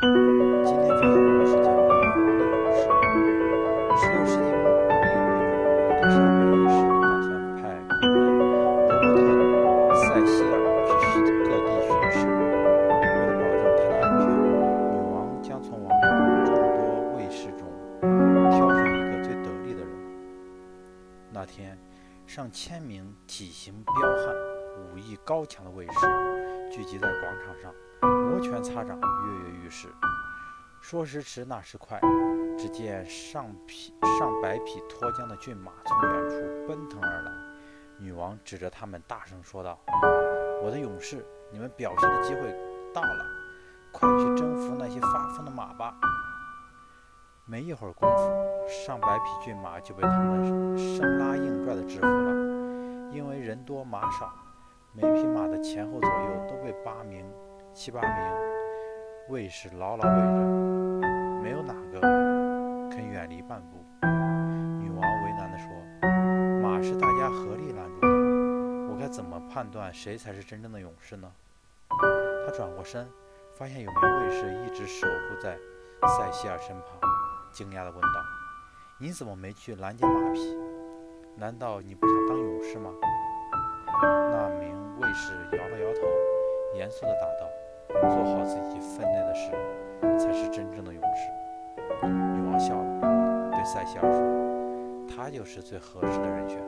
今天分享的是讲女王的勇士。十六世纪末，伊丽莎白一世打算派公人罗伯特·塞西尔去各地巡视。为了保证他的安全，女王将从王宫众多卫士中挑选一个最得力的人。那天，上千名体型彪悍、武艺高强的卫士聚集在广场上。摩拳擦掌，跃跃欲试。说时迟，那时快，只见上匹上百匹脱缰的骏马从远处奔腾而来。女王指着他们，大声说道：“我的勇士，你们表现的机会到了，快去征服那些发疯的马吧！”没一会儿功夫，上百匹骏马就被他们生拉硬拽地制服了。因为人多马少，每匹马的前后左右都被八名。七八名卫士牢牢围着，没有哪个肯远离半步。女王为难地说：“马是大家合力拦住的，我该怎么判断谁才是真正的勇士呢？”她转过身，发现有名卫士一直守护在塞西尔身旁，惊讶地问道：“你怎么没去拦截马匹？难道你不想当勇士吗？”那名卫士摇了摇头，严肃地答道。做好自己分内的事，才是真正的勇士。女王笑了，对塞西尔说：“他就是最合适的人选。”